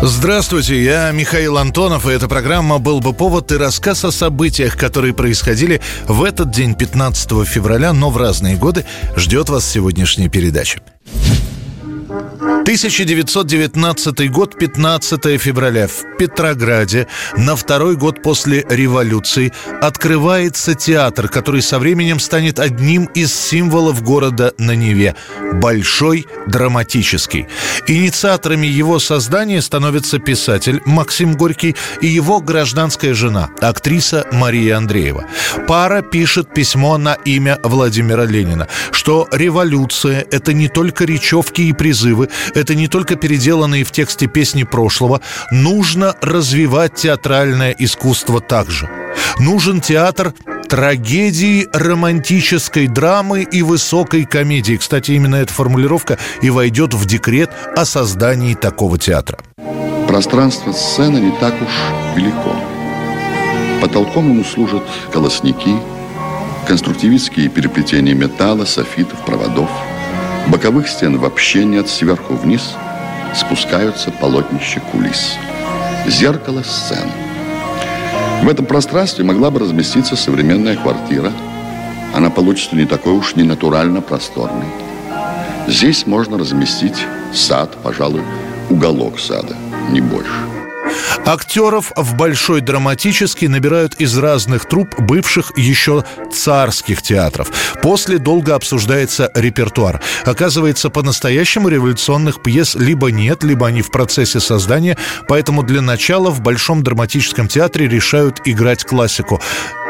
Здравствуйте, я Михаил Антонов, и эта программа «Был бы повод» и рассказ о событиях, которые происходили в этот день, 15 февраля, но в разные годы, ждет вас сегодняшняя передача. 1919 год, 15 февраля. В Петрограде на второй год после революции открывается театр, который со временем станет одним из символов города на Неве – Большой драматический. Инициаторами его создания становятся писатель Максим Горький и его гражданская жена, актриса Мария Андреева. Пара пишет письмо на имя Владимира Ленина, что революция – это не только речевки и призывы, это не только переделанные в тексте песни прошлого, нужно развивать театральное искусство также. Нужен театр трагедии, романтической драмы и высокой комедии. Кстати, именно эта формулировка и войдет в декрет о создании такого театра. Пространство сцены не так уж велико. Потолком ему служат колосники, конструктивистские переплетения металла, софитов, проводов – Боковых стен вообще нет, сверху вниз спускаются полотнища кулис. Зеркало сцены. В этом пространстве могла бы разместиться современная квартира. Она получится не такой уж не натурально просторной. Здесь можно разместить сад, пожалуй, уголок сада, не больше. Актеров в Большой драматический набирают из разных труп бывших еще царских театров. После долго обсуждается репертуар. Оказывается, по-настоящему революционных пьес либо нет, либо они в процессе создания, поэтому для начала в Большом драматическом театре решают играть классику.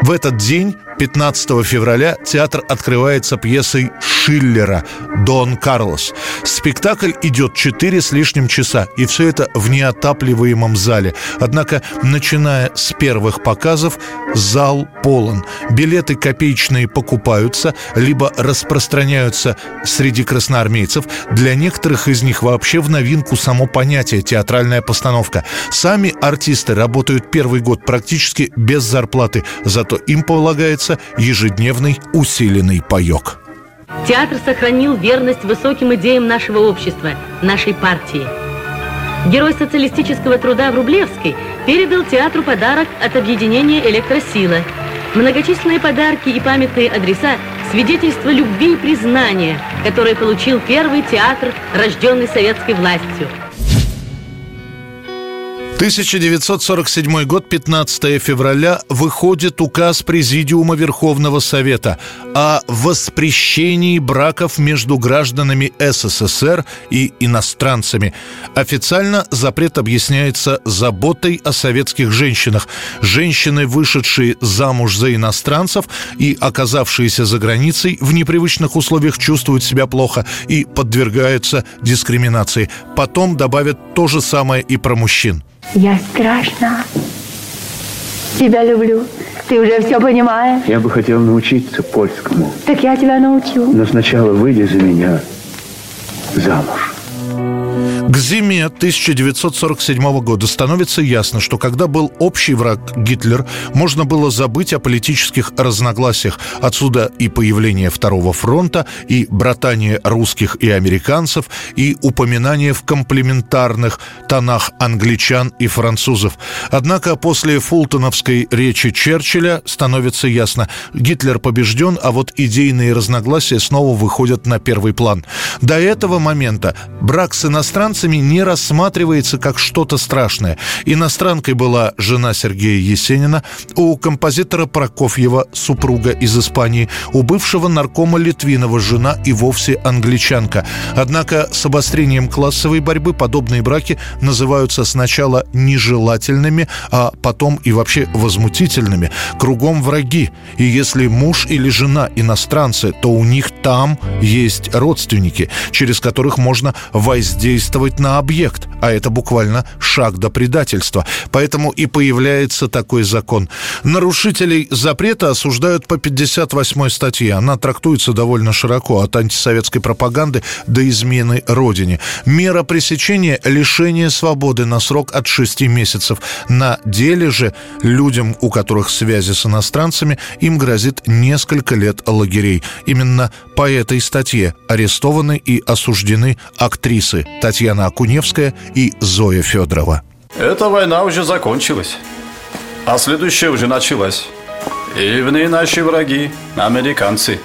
В этот день 15 февраля театр открывается пьесой Шиллера «Дон Карлос». Спектакль идет 4 с лишним часа, и все это в неотапливаемом зале. Однако, начиная с первых показов, зал полон. Билеты копеечные покупаются, либо распространяются среди красноармейцев. Для некоторых из них вообще в новинку само понятие «театральная постановка». Сами артисты работают первый год практически без зарплаты, зато им полагается ежедневный усиленный паек. Театр сохранил верность высоким идеям нашего общества, нашей партии. Герой социалистического труда Врублевский передал театру подарок от объединения «Электросила». Многочисленные подарки и памятные адреса – свидетельство любви и признания, которое получил первый театр, рожденный советской властью – 1947 год, 15 февраля, выходит указ Президиума Верховного Совета о воспрещении браков между гражданами СССР и иностранцами. Официально запрет объясняется заботой о советских женщинах. Женщины, вышедшие замуж за иностранцев и оказавшиеся за границей, в непривычных условиях чувствуют себя плохо и подвергаются дискриминации. Потом добавят то же самое и про мужчин. Я страшно тебя люблю. Ты уже все понимаешь? Я бы хотел научиться польскому. Так я тебя научу. Но сначала выйди за меня замуж. К зиме 1947 года становится ясно, что когда был общий враг Гитлер, можно было забыть о политических разногласиях. Отсюда и появление Второго фронта, и братание русских и американцев, и упоминание в комплементарных тонах англичан и французов. Однако после фултоновской речи Черчилля становится ясно, Гитлер побежден, а вот идейные разногласия снова выходят на первый план. До этого момента брак с иностранцем иностранцами не рассматривается как что-то страшное. Иностранкой была жена Сергея Есенина, у композитора Прокофьева супруга из Испании, у бывшего наркома Литвинова жена и вовсе англичанка. Однако с обострением классовой борьбы подобные браки называются сначала нежелательными, а потом и вообще возмутительными. Кругом враги. И если муж или жена иностранцы, то у них там есть родственники, через которых можно воздействовать реагировать на объект, а это буквально шаг до предательства. Поэтому и появляется такой закон. Нарушителей запрета осуждают по 58 статье. Она трактуется довольно широко, от антисоветской пропаганды до измены Родине. Мера пресечения – лишение свободы на срок от 6 месяцев. На деле же людям, у которых связи с иностранцами, им грозит несколько лет лагерей. Именно по этой статье арестованы и осуждены актрисы Татьяна Акуневская и Зоя Федорова. Эта война уже закончилась, а следующая уже началась. И в ней наши враги, американцы.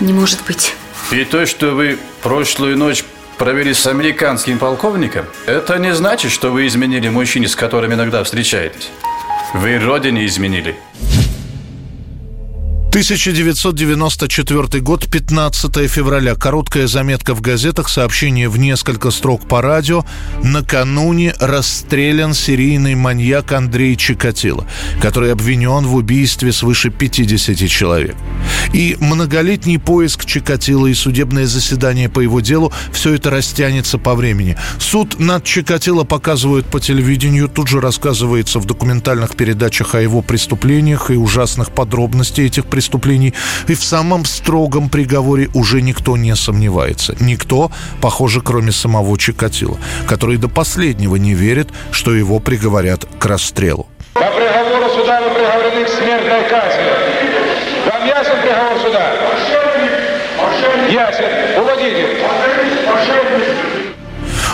Не может быть. И то, что вы прошлую ночь провели с американским полковником, это не значит, что вы изменили мужчине, с которым иногда встречаетесь. Вы родине изменили. 1994 год, 15 февраля. Короткая заметка в газетах, сообщение в несколько строк по радио. Накануне расстрелян серийный маньяк Андрей Чикатило, который обвинен в убийстве свыше 50 человек. И многолетний поиск Чикатило и судебное заседание по его делу – все это растянется по времени. Суд над Чикатило показывают по телевидению, тут же рассказывается в документальных передачах о его преступлениях и ужасных подробностей этих преступлений. И в самом строгом приговоре уже никто не сомневается. Никто, похоже, кроме самого Чикатила, который до последнего не верит, что его приговорят к расстрелу. По приговору суда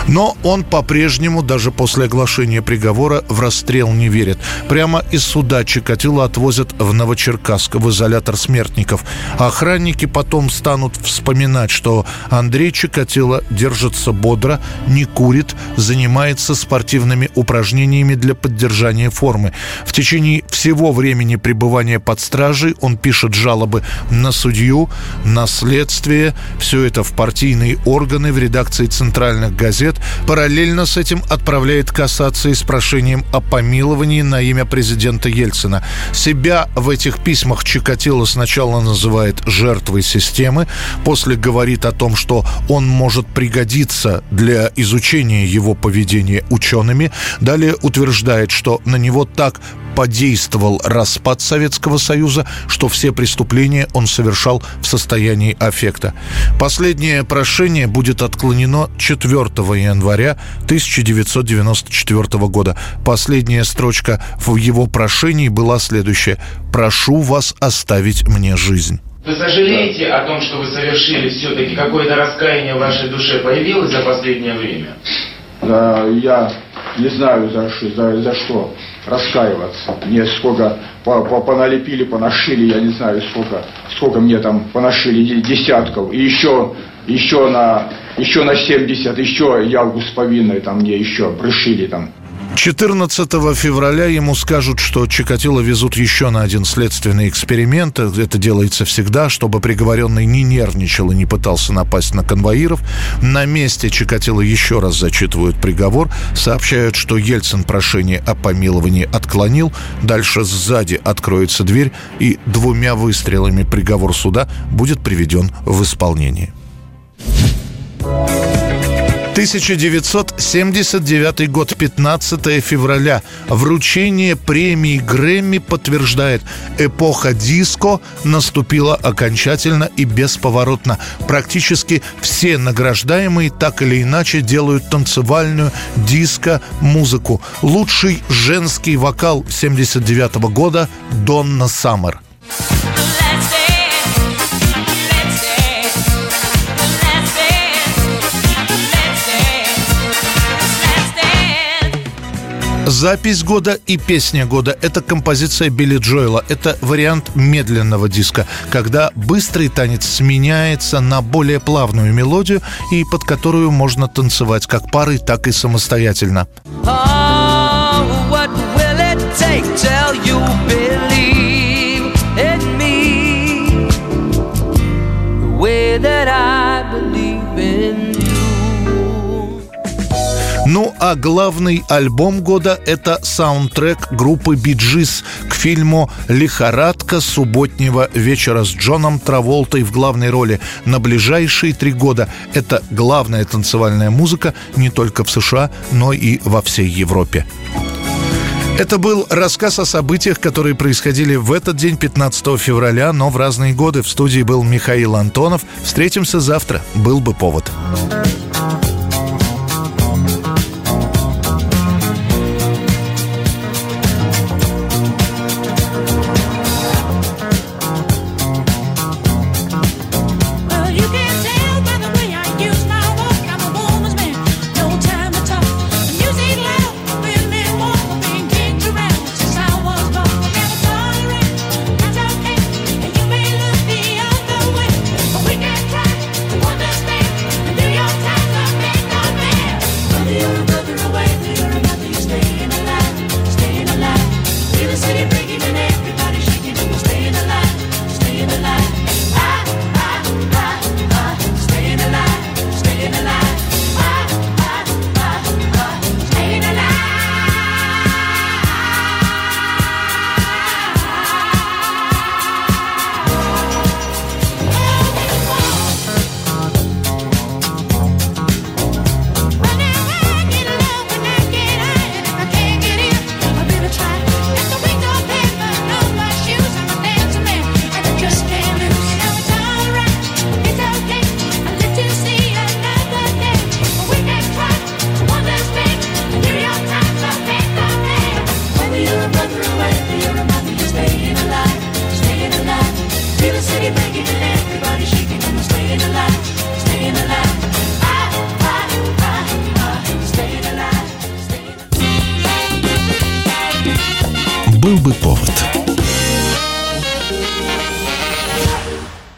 Но он по-прежнему, даже после оглашения приговора, в расстрел не верит. Прямо из суда Чикатило отвозят в Новочеркасск, в изолятор смертников. Охранники потом станут вспоминать, что Андрей Чикатило держится бодро, не курит, занимается спортивными упражнениями для поддержания формы. В течение всего времени пребывания под стражей он пишет жалобы на судью, на следствие. Все это в партийные органы, в редакции центральных газет, лет, параллельно с этим отправляет кассации с прошением о помиловании на имя президента Ельцина. Себя в этих письмах Чикатило сначала называет жертвой системы, после говорит о том, что он может пригодиться для изучения его поведения учеными, далее утверждает, что на него так подействовал распад Советского Союза, что все преступления он совершал в состоянии аффекта. Последнее прошение будет отклонено 4 января 1994 года. Последняя строчка в его прошении была следующая. «Прошу вас оставить мне жизнь». Вы сожалеете о том, что вы совершили все-таки какое-то раскаяние в вашей душе появилось за последнее время? Да, я не знаю за, за, за что раскаиваться. Мне сколько по, по, поналепили, понашили, я не знаю сколько, сколько мне там понашили десятков. И еще, еще на, еще на 70, еще ялгу с повинной там мне еще пришили там. 14 февраля ему скажут, что Чикатило везут еще на один следственный эксперимент. Это делается всегда, чтобы приговоренный не нервничал и не пытался напасть на конвоиров. На месте Чикатило еще раз зачитывают приговор. Сообщают, что Ельцин прошение о помиловании отклонил. Дальше сзади откроется дверь и двумя выстрелами приговор суда будет приведен в исполнение. 1979 год, 15 февраля. Вручение премии Грэмми подтверждает, эпоха диско наступила окончательно и бесповоротно. Практически все награждаемые так или иначе делают танцевальную диско-музыку. Лучший женский вокал 79 года Донна Саммер. Запись года и песня года – это композиция Билли Джоэла. Это вариант медленного диска, когда быстрый танец сменяется на более плавную мелодию и под которую можно танцевать как парой, так и самостоятельно. Oh, Ну а главный альбом года – это саундтрек группы Биджис к фильму «Лихорадка субботнего вечера» с Джоном Траволтой в главной роли. На ближайшие три года это главная танцевальная музыка не только в США, но и во всей Европе. Это был рассказ о событиях, которые происходили в этот день, 15 февраля, но в разные годы. В студии был Михаил Антонов. Встретимся завтра. Был бы повод. был бы